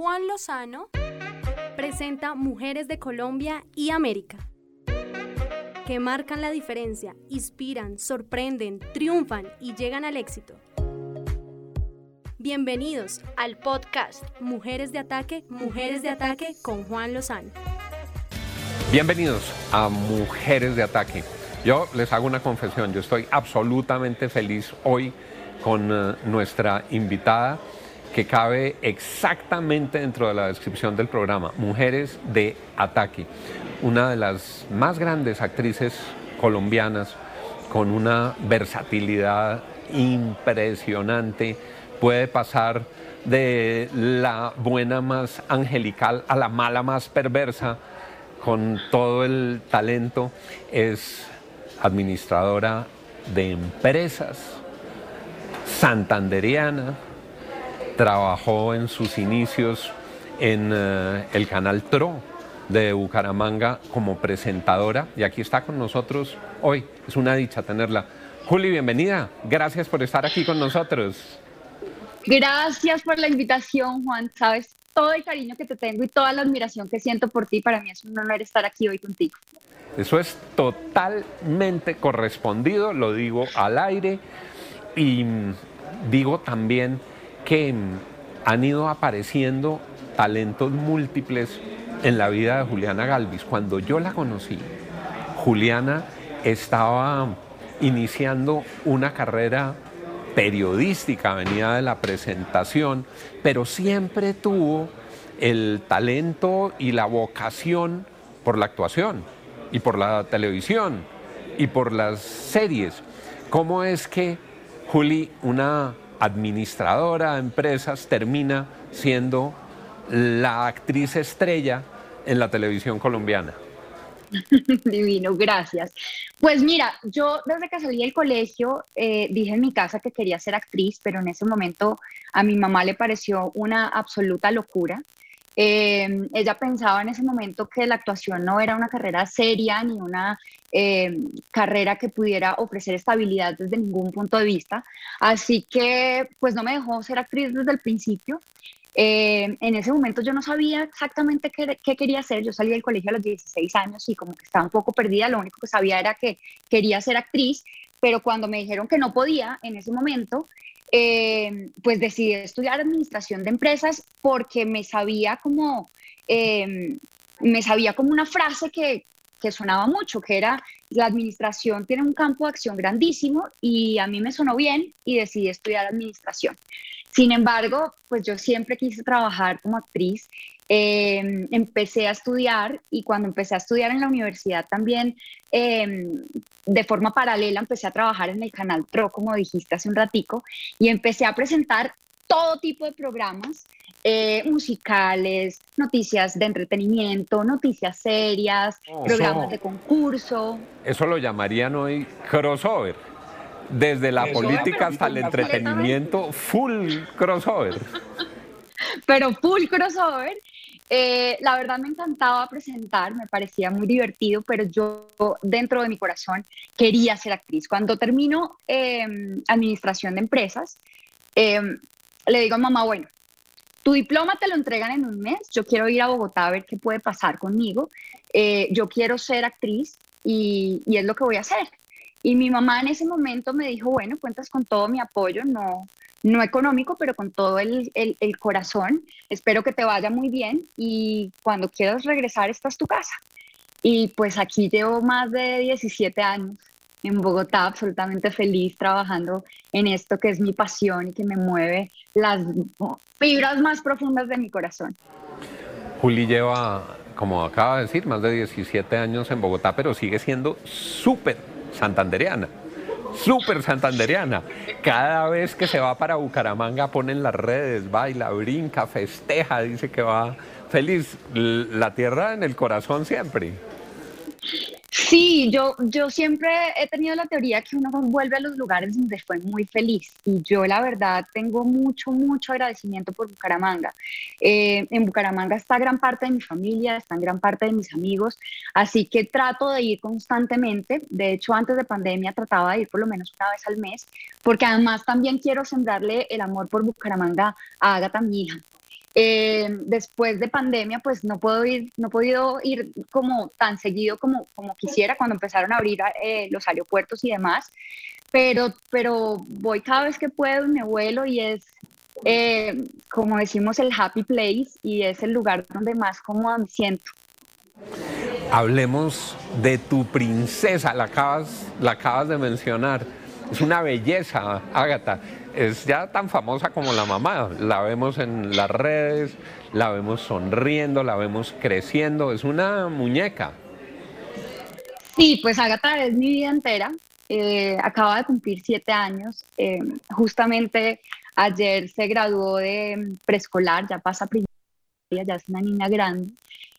Juan Lozano presenta Mujeres de Colombia y América, que marcan la diferencia, inspiran, sorprenden, triunfan y llegan al éxito. Bienvenidos al podcast Mujeres de Ataque, Mujeres de Ataque con Juan Lozano. Bienvenidos a Mujeres de Ataque. Yo les hago una confesión, yo estoy absolutamente feliz hoy con eh, nuestra invitada que cabe exactamente dentro de la descripción del programa, Mujeres de Ataque, una de las más grandes actrices colombianas con una versatilidad impresionante, puede pasar de la buena más angelical a la mala más perversa, con todo el talento, es administradora de empresas, santanderiana, trabajó en sus inicios en eh, el canal TRO de Bucaramanga como presentadora y aquí está con nosotros hoy. Es una dicha tenerla. Juli, bienvenida. Gracias por estar aquí con nosotros. Gracias por la invitación, Juan. Sabes todo el cariño que te tengo y toda la admiración que siento por ti. Para mí es un honor estar aquí hoy contigo. Eso es totalmente correspondido, lo digo al aire y digo también que han ido apareciendo talentos múltiples en la vida de Juliana Galvis. Cuando yo la conocí, Juliana estaba iniciando una carrera periodística, venía de la presentación, pero siempre tuvo el talento y la vocación por la actuación y por la televisión y por las series. ¿Cómo es que Juli, una administradora de empresas, termina siendo la actriz estrella en la televisión colombiana. Divino, gracias. Pues mira, yo desde que salí del colegio eh, dije en mi casa que quería ser actriz, pero en ese momento a mi mamá le pareció una absoluta locura. Em, ella pensaba en ese momento que la actuación no era una carrera seria ni una em, carrera que pudiera ofrecer estabilidad desde ningún punto de vista. Así que pues no me dejó ser actriz desde el principio. Em, en ese momento yo no sabía exactamente qué, qué, quería hacer. Yo salí del colegio a los 16 años y como que estaba un poco perdida. Lo único que sabía era que quería ser actriz, pero cuando me dijeron que no podía en ese momento, eh, pues decidí estudiar administración de empresas porque me sabía como, eh, me sabía como una frase que, que sonaba mucho, que era la administración tiene un campo de acción grandísimo y a mí me sonó bien y decidí estudiar administración. Sin embargo, pues yo siempre quise trabajar como actriz Em, empecé a estudiar y cuando empecé a estudiar en la universidad también, em, de forma paralela, empecé a trabajar en el canal Pro, como dijiste hace un ratico, y empecé a presentar todo tipo de programas eh, musicales, noticias de entretenimiento, noticias serias, oh, programas de concurso. Eso lo llamarían hoy crossover. Desde la política hasta el entretenimiento, full crossover. Pero full crossover. Eh, la verdad me encantaba presentar, me parecía muy divertido, pero yo dentro de mi corazón quería ser actriz. Cuando termino em, administración de empresas, em, le digo a mamá, bueno, tu diploma te lo entregan en un mes, yo quiero ir a Bogotá a ver qué puede pasar conmigo, eh, yo quiero ser actriz y, y es lo que voy a hacer. Y mi mamá en ese momento me dijo, bueno, cuentas con todo mi apoyo, no, no económico, pero con todo el, el, corazón. Espero que te vaya muy bien y cuando quieras regresar, esta es tu casa. Y pues aquí llevo más de 17 años en Bogotá, absolutamente feliz trabajando en esto que es mi pasión y que me mueve las fibras más profundas de mi corazón. Juli lleva, como acaba de decir, más de 17 años en Bogotá, pero sigue siendo súper santandereana súper santandereana. Cada vez que se va para Bucaramanga pone en las redes, baila, brinca, festeja, dice que va feliz. La tierra en el corazón siempre. Sí, yo, yo siempre he tenido la teoría que uno vuelve a los lugares donde fue muy feliz y yo la verdad tengo mucho, mucho agradecimiento por Bucaramanga. Eh, en Bucaramanga está gran parte de mi familia, está gran parte de mis amigos, así que trato de ir constantemente. De hecho, antes de pandemia trataba de ir por lo menos una vez al mes, porque además también quiero sembrarle el amor por Bucaramanga a Agatha, mi hija. Eh, después de pandemia, pues no puedo ir, no he podido ir como tan seguido como, como quisiera cuando empezaron a abrir eh, los aeropuertos y demás, pero, pero voy cada vez que puedo me vuelo y es, eh, como decimos, el happy place y es el lugar donde más cómoda me siento. Hablemos de tu princesa, la acabas, la acabas de mencionar. Es una belleza, Ágata. Es ya tan famosa como la mamá. La vemos en las redes, la vemos sonriendo, la vemos creciendo. Es una muñeca. Sí, pues Ágata es mi vida entera. Eh, acaba de cumplir siete años. Eh, justamente ayer se graduó de preescolar, ya pasa primaria, ya es una niña grande.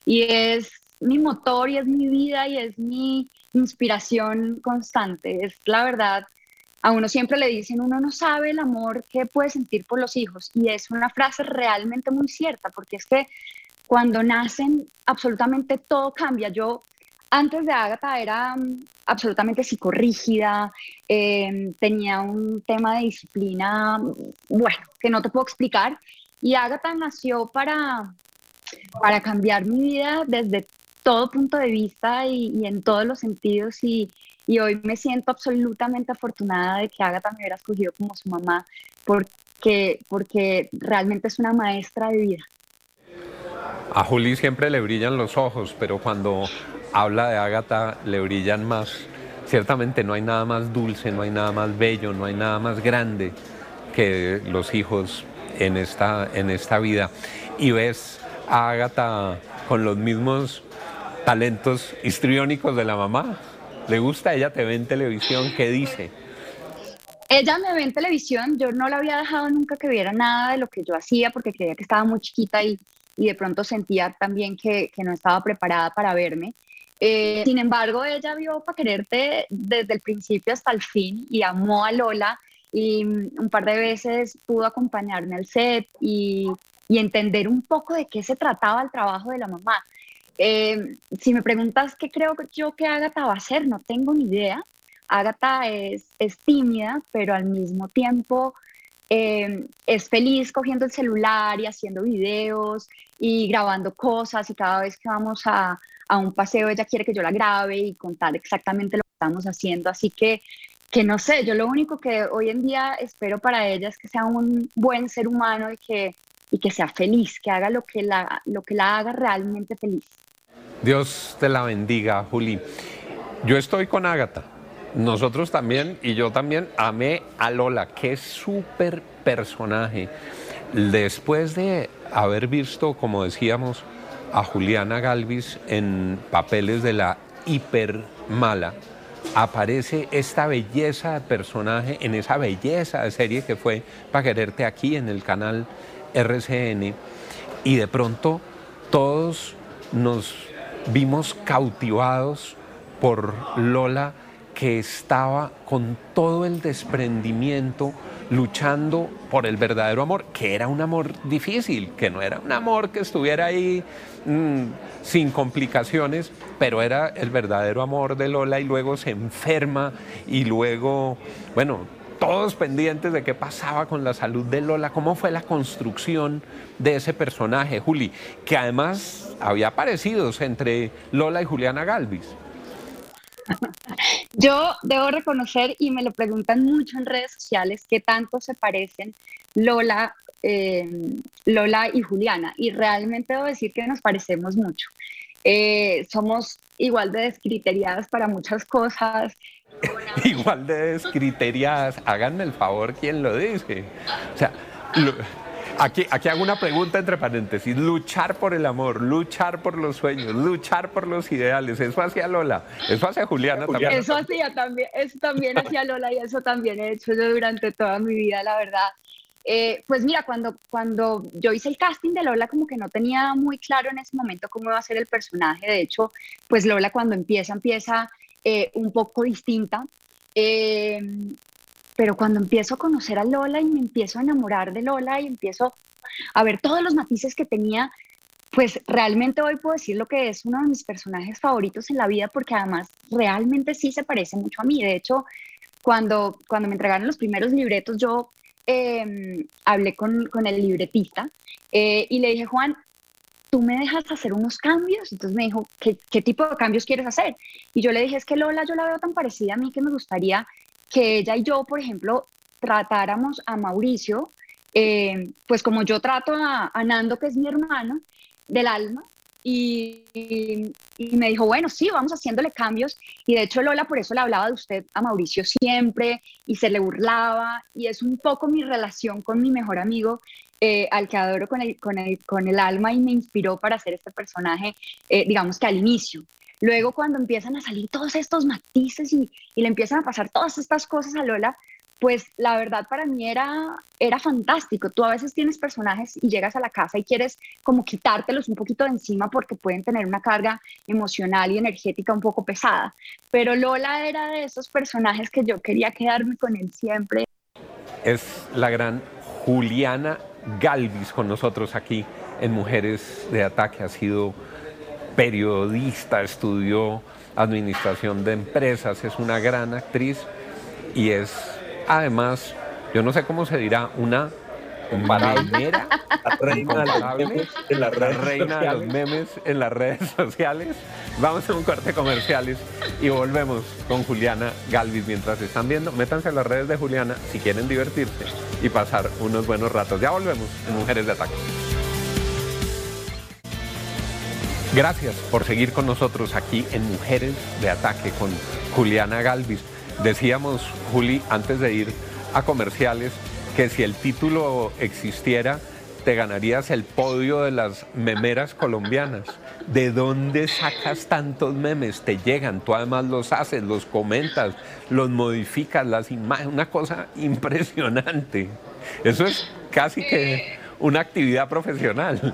Y es mi motor y es mi vida y es mi inspiración constante. Es la verdad, a uno siempre le dicen, uno no sabe el amor que puede sentir por los hijos. Y es una frase realmente muy cierta, porque es que cuando nacen, absolutamente todo cambia. Yo antes de Agatha era mm, absolutamente psicorrígida, em, tenía un tema de disciplina, mm, bueno, que no te puedo explicar. Y Agatha nació para, para cambiar mi vida desde todo punto de vista y, en todos los sentidos y, hoy me siento absolutamente afortunada de que Agatha me hubiera escogido como su mamá porque, porque realmente es una maestra de vida. A Juli siempre le brillan los ojos, pero cuando habla de Agatha le brillan más. Ciertamente no hay nada más dulce, no hay nada más bello, no hay nada más grande que los hijos en esta, en esta vida. Y ves a Agatha con los mismos talentos histriónicos de la mamá. ¿Le gusta? Ella te ve en televisión, ¿qué dice? Ella me ve en televisión, yo no la había dejado nunca que viera nada de lo que yo hacía porque creía que estaba muy chiquita y, y de pronto sentía también que, que, no estaba preparada para verme. Eh, sin embargo, ella vio para quererte desde el principio hasta el fin y amó a Lola y un par de veces pudo acompañarme al set y, y entender un poco de qué se trataba el trabajo de la mamá. Eh, si me preguntas qué creo yo que Agatha va a hacer, no tengo ni idea. Agatha es, tímida, pero al mismo tiempo eh, es feliz cogiendo el celular y haciendo videos y grabando cosas y cada vez que vamos a, a, un paseo ella quiere que yo la grabe y contar exactamente lo que estamos haciendo. Así que, que no sé, yo lo único que hoy en día espero para ella es que sea un buen ser humano y que, y que sea feliz, que haga lo que la, lo que la haga realmente feliz. Dios te la bendiga, Juli. Yo estoy con Ágata. Nosotros también, y yo también, amé a Lola. Qué súper personaje. Después de haber visto, como decíamos, a Juliana Galvis en papeles de la hiper mala, aparece esta belleza de personaje en esa belleza de serie que fue para quererte aquí en el canal RCN y de pronto todos nos vimos cautivados por Lola que estaba con todo el desprendimiento luchando por el verdadero amor, que era un amor difícil, que no era un amor que estuviera ahí mm, sin complicaciones, pero era el verdadero amor de Lola y luego se enferma y luego, bueno, todos pendientes de qué pasaba con la salud de Lola, cómo fue la construcción de ese personaje, Juli, que además había aparecidos entre Lola y Juliana Galvis. Yo debo reconocer, y me lo preguntan mucho en redes sociales, qué tanto se parecen Lola, eh, Lola y Juliana. Y realmente debo decir que nos parecemos mucho. Eh, somos igual de descriteriadas para muchas cosas. igual de descriteriadas. Háganme el favor, ¿quién lo dice? O sea, Aquí, aquí hago una pregunta entre paréntesis. Luchar por el amor, luchar por los sueños, luchar por los ideales. Eso hacía Lola, eso hace Juliana también. Eso hacía también, eso también hacía Lola y eso también he hecho yo durante toda mi vida, la verdad. Eh, pues mira, cuando, cuando yo hice el casting de Lola, como que no tenía muy claro en ese momento cómo iba a ser el personaje. De hecho, pues Lola cuando empieza, empieza eh, un poco distinta. Eh, pero cuando empiezo a conocer a Lola y me empiezo a enamorar de Lola y empiezo a ver todos los matices que tenía, pues realmente hoy puedo decir lo que es uno de mis personajes favoritos en la vida porque además realmente sí se parece mucho a mí. De hecho, cuando, cuando me entregaron los primeros libretos, yo em, hablé con, con, el libretista eh, y le dije, Juan, ¿tú me dejas hacer unos cambios? Entonces me dijo, ¿qué, ¿qué, tipo de cambios quieres hacer? Y yo le dije, es que Lola yo la veo tan parecida a mí que me gustaría que ella y yo, por ejemplo, tratáramos a Mauricio, eh, pues como yo trato a, a, Nando, que es mi hermano del alma, y, me dijo, bueno, sí, vamos haciéndole cambios. Y de hecho Lola por eso le hablaba de usted a Mauricio siempre y se le burlaba. Y es un poco mi relación con mi mejor amigo, eh, al que adoro con el, con, el, con el alma y me inspiró para hacer este personaje, eh, digamos que al inicio. Luego cuando empiezan a salir todos estos matices y, le empiezan a pasar todas estas cosas a Lola, pues la verdad para mí era, era fantástico. Tú a veces tienes personajes y llegas a la casa y quieres como quitártelos un poquito de encima porque pueden tener una carga emocional y energética un poco pesada. Pero Lola era de esos personajes que yo quería quedarme con él siempre. Es la gran Juliana Galvis con nosotros aquí en Mujeres de Ataque. Ha sido periodista, estudió administración de empresas, es una gran actriz y es además, yo no sé cómo se dirá, una la reina, de los, memes en las redes reina de los memes en las redes sociales. Vamos a un corte comerciales y volvemos con Juliana Galvis mientras están viendo. Métanse a las redes de Juliana si quieren divertirse y pasar unos buenos ratos. Ya volvemos en Mujeres de Ataque. Gracias por seguir con nosotros aquí en Mujeres de Ataque con Juliana Galvis. Decíamos, Juli, antes de ir a comerciales, que si el título existiera, te ganarías el podio de las memeras colombianas. ¿De dónde sacas tantos memes? Te llegan, tú además los haces, los comentas, los modificas, las imágenes, una cosa impresionante. Eso es casi que una actividad profesional.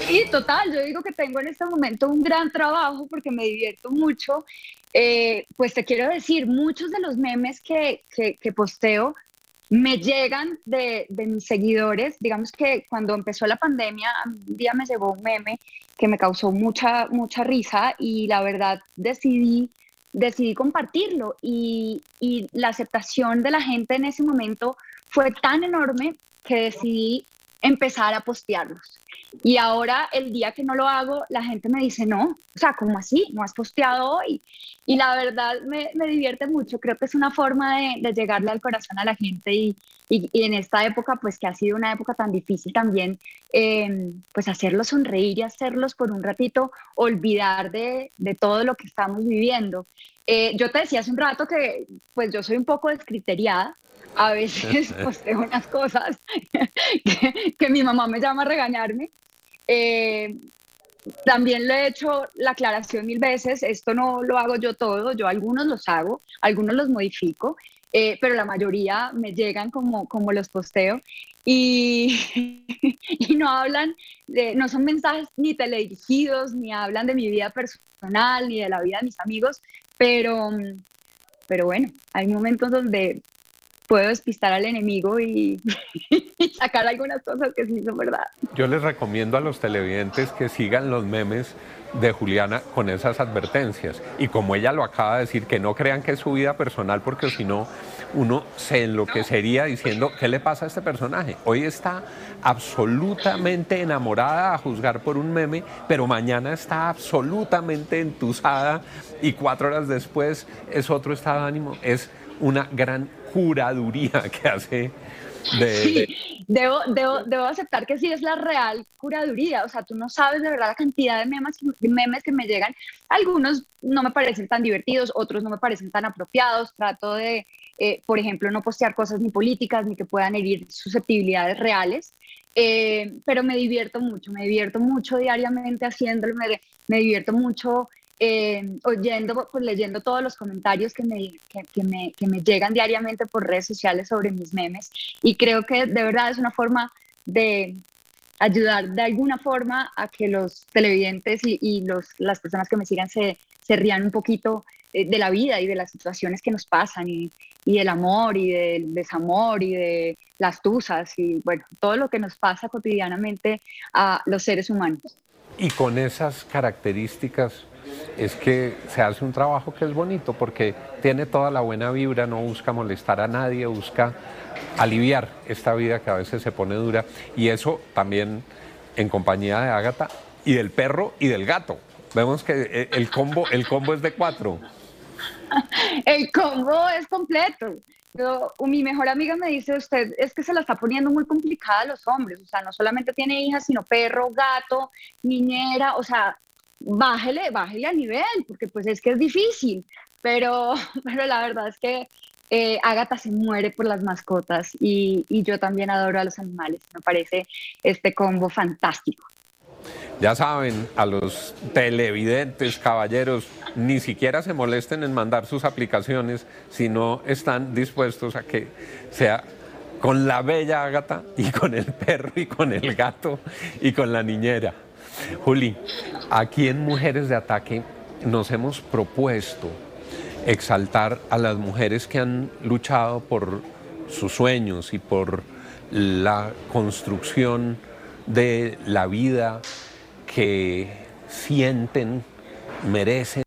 Sí, total, yo digo que tengo en este momento un gran trabajo porque me divierto mucho eh, pues te quiero decir, muchos de los memes que, que, posteo me llegan de, de, mis seguidores. Digamos que cuando empezó la pandemia, un día me llegó un meme que me causó mucha, mucha risa y la verdad decidí, decidí compartirlo y, y la aceptación de la gente en ese momento fue tan enorme que decidí empezar a postearlos. Y ahora el día que no lo hago, la gente me dice, no, o sea, ¿cómo así? ¿No has posteado hoy? Y la verdad me, me divierte mucho, creo que es una forma de, de llegarle al corazón a la gente y, y, en esta época, pues que ha sido una época tan difícil también, eh, pues hacerlos sonreír y hacerlos por un ratito olvidar de, de todo lo que estamos viviendo. Eh, yo te decía hace un rato que pues yo soy un poco descriteriada, a veces posteo unas cosas que, que, mi mamá me llama a regañarme. Eh, también le he hecho la aclaración mil veces, esto no lo hago yo todo, yo algunos los hago, algunos los modifico, eh, pero la mayoría me llegan como, como los posteo y, y no hablan, de, no son mensajes ni teledirigidos, ni hablan de mi vida personal, ni de la vida de mis amigos, pero, pero bueno, hay momentos donde puedo despistar al enemigo y, sacar algunas cosas que sí son verdad. Yo les recomiendo a los televidentes que sigan los memes de Juliana con esas advertencias. Y como ella lo acaba de decir, que no crean que es su vida personal, porque si no, uno se enloquecería diciendo, ¿qué le pasa a este personaje? Hoy está absolutamente enamorada a juzgar por un meme, pero mañana está absolutamente entusada y cuatro horas después es otro estado de ánimo. Es una gran curaduría que hace de, sí, Debo, debo, debo, aceptar que sí es la real curaduría. O sea, tú no sabes de verdad la cantidad de memes, memes que me llegan. Algunos no me parecen tan divertidos, otros no me parecen tan apropiados. Trato de, eh, por ejemplo, no postear cosas ni políticas ni que puedan herir susceptibilidades reales. Eh, pero me divierto mucho, me divierto mucho diariamente haciéndolo, me, me divierto mucho eh, oyendo, pues leyendo todos los comentarios que me, que, me, que me llegan diariamente por redes sociales sobre mis memes y creo que de verdad es una forma de ayudar de alguna forma a que los televidentes y, y los, las personas que me sigan se, se rían un poquito de, de, la vida y de las situaciones que nos pasan y, y, del amor y del desamor y de las tusas y bueno, todo lo que nos pasa cotidianamente a los seres humanos. Y con esas características es que se hace un trabajo que es bonito porque tiene toda la buena vibra, no busca molestar a nadie, busca aliviar esta vida que a veces se pone dura y eso también en compañía de Ágata y del perro y del gato. Vemos que eh, el combo, el combo es de cuatro. El combo es completo. Yo, mi mejor amiga me dice, usted es que se la está poniendo muy complicada a los hombres, o sea, no solamente tiene hijas, sino perro, gato, niñera, o sea, bájele, bájele a nivel, porque pues es que es difícil, pero, pero la verdad es que eh, Agatha se muere por las mascotas y yo también adoro a los animales, me parece este combo fantástico. Ya saben, a los televidentes, caballeros, ni siquiera se molesten en mandar sus aplicaciones si no están dispuestos a que sea con la bella Ágata y con el perro y con el gato y con la niñera. Juli, aquí en Mujeres de Ataque nos hemos propuesto exaltar a las mujeres que han luchado por sus sueños y por la construcción de la vida que sienten, merecen.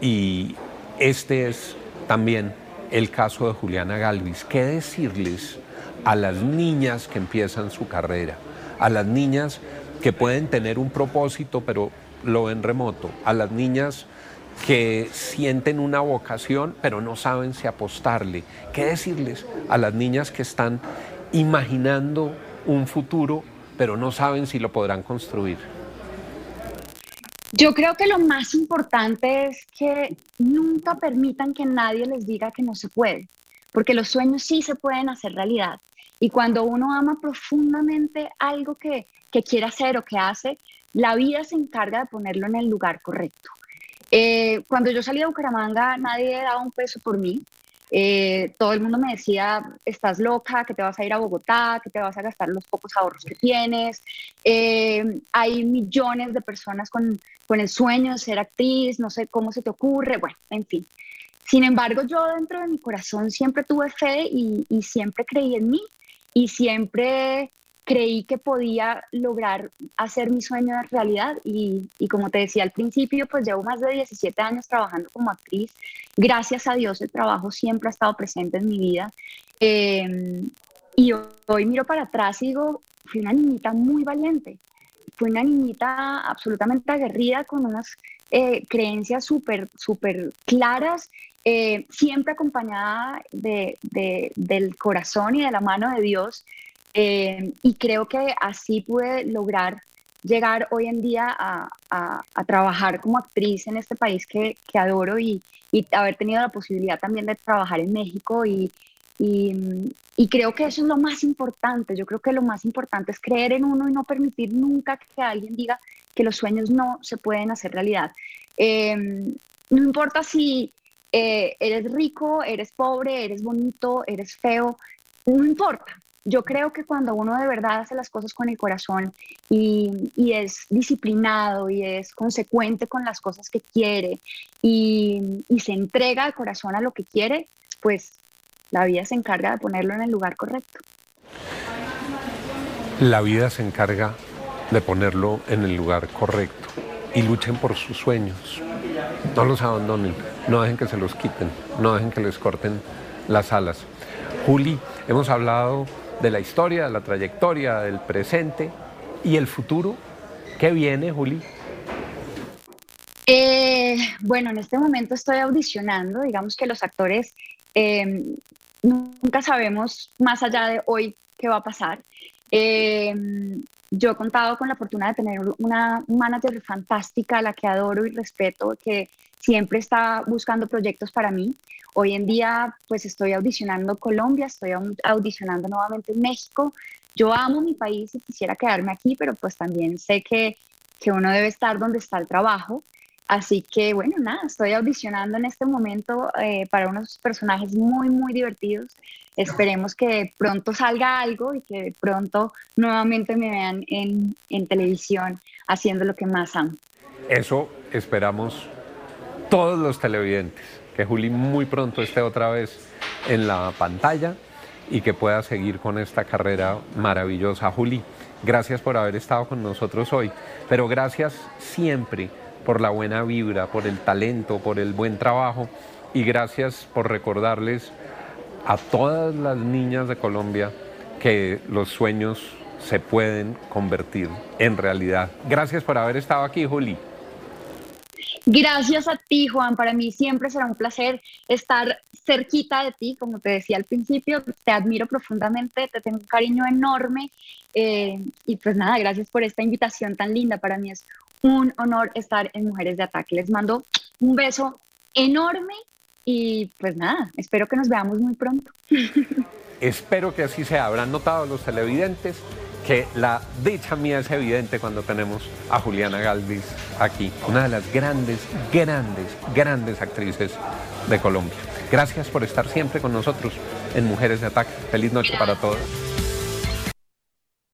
Y este es también el caso de Juliana Galvis. ¿Qué decirles a las niñas que empiezan su carrera? A las niñas que pueden tener un propósito, pero lo ven remoto. A las niñas que sienten una vocación, pero no saben si apostarle. ¿Qué decirles a las niñas que están imaginando un futuro, pero no saben si lo podrán construir? Yo creo que lo más importante es que nunca permitan que nadie les diga que no se puede, porque los sueños sí se pueden hacer realidad. Y cuando uno ama profundamente algo que, que quiere hacer o que hace, la vida se encarga de ponerlo en el lugar correcto. Eh, cuando yo salí de Bucaramanga, nadie daba un peso por mí. Eh, todo el mundo me decía, estás loca, que te vas a ir a Bogotá, que te vas a gastar los pocos ahorros que tienes. Eh, hay millones de personas con, con el sueño de ser actriz, no sé cómo se te ocurre, bueno, en fin. Sin embargo, yo dentro de mi corazón siempre tuve fe y, y siempre creí en mí y siempre creí que podía lograr hacer mi sueño de realidad y, y, como te decía al principio, pues llevo más de 17 años trabajando como actriz. Gracias a Dios el trabajo siempre ha estado presente en mi vida. Eh, y hoy miro para atrás y digo, fui una niñita muy valiente, fui una niñita absolutamente aguerrida con unas eh, creencias súper, súper claras, eh, siempre acompañada de, de, del corazón y de la mano de Dios. Eh, y creo que así pude lograr llegar hoy en día a, a, trabajar como actriz en este país que, que adoro y, y, haber tenido la posibilidad también de trabajar en México y, y, creo que eso es lo más importante. Yo creo que lo más importante es creer en uno y no permitir nunca que alguien diga que los sueños no se pueden hacer realidad. Eh, no importa si eh, eres rico, eres pobre, eres bonito, eres feo, no importa yo creo que cuando uno de verdad hace las cosas con el corazón y, y, es disciplinado y es consecuente con las cosas que quiere y, y, se entrega de corazón a lo que quiere, pues la vida se encarga de ponerlo en el lugar correcto. La vida se encarga de ponerlo en el lugar correcto y luchen por sus sueños. No los abandonen, no dejen que se los quiten, no dejen que les corten las alas. Juli, hemos hablado de la historia, de la trayectoria, del presente y el futuro. ¿Qué viene, Juli? Eh, bueno, en este momento estoy audicionando, digamos que los actores eh, nunca sabemos más allá de hoy qué va a pasar. Eh, yo he contado con la fortuna de tener una manager fantástica, a la que adoro y respeto, que siempre está buscando proyectos para mí. Hoy en día, pues estoy audicionando Colombia, estoy audicionando nuevamente en México. Yo amo mi país y quisiera quedarme aquí, pero pues también sé que, que uno debe estar donde está el trabajo. Así que bueno, nada, estoy audicionando en este momento eh, para unos personajes muy, muy divertidos. Esperemos que pronto salga algo y que pronto nuevamente me vean en, en televisión haciendo lo que más amo. Eso esperamos todos los televidentes, que Juli muy pronto esté otra vez en la pantalla y que pueda seguir con esta carrera maravillosa. Juli, gracias por haber estado con nosotros hoy, pero gracias siempre por la buena vibra, por el talento, por el buen trabajo y gracias por recordarles a todas las niñas de Colombia que los sueños se pueden convertir en realidad. Gracias por haber estado aquí, Juli. Gracias a ti, Juan. Para mí siempre será un placer estar cerquita de ti, como te decía al principio. Te admiro profundamente, te tengo un cariño enorme. Eh, y pues nada, gracias por esta invitación tan linda. Para mí es un honor estar en Mujeres de Ataque. Les mando un beso enorme y pues nada, espero que nos veamos muy pronto. Espero que así sea. Habrán notado los televidentes que la dicha mía es evidente cuando tenemos a Juliana Galvis aquí, una de las grandes, grandes, grandes actrices de Colombia. Gracias por estar siempre con nosotros en Mujeres de Ataque. Feliz noche para todos.